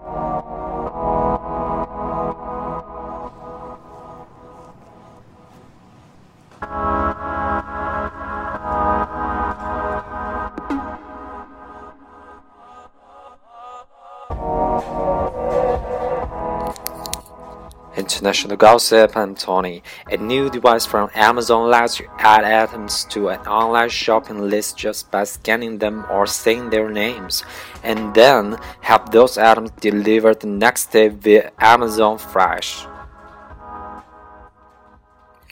Oh. International gossip and Tony. A new device from Amazon lets you add items to an online shopping list just by scanning them or saying their names, and then have those items delivered the next day via Amazon Fresh.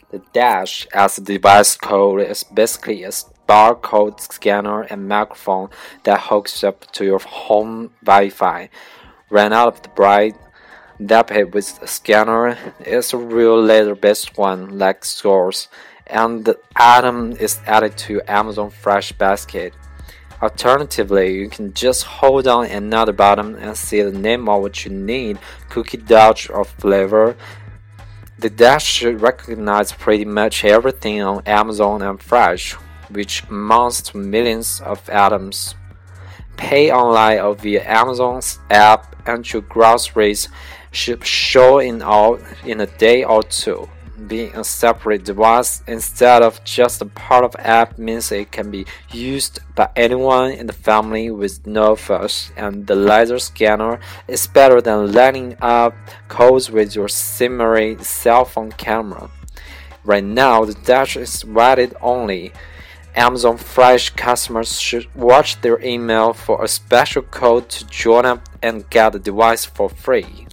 The Dash, as the device code, is basically a barcode scanner and microphone that hooks up to your home Wi-Fi. Ran out of the bright Dapit with scanner is a real leather-based one like Source, and the item is added to Amazon Fresh Basket. Alternatively, you can just hold on another button and see the name of what you need, cookie dodge or flavor. The Dash should recognize pretty much everything on Amazon and Fresh, which amounts to millions of items. Pay online or via Amazon's app and your groceries should show in out in a day or two. Being a separate device instead of just a part of app means it can be used by anyone in the family with no fuss, and the laser scanner is better than lighting up codes with your Simmery cell phone camera. Right now, the Dash is rated only. Amazon Fresh customers should watch their email for a special code to join up and get the device for free.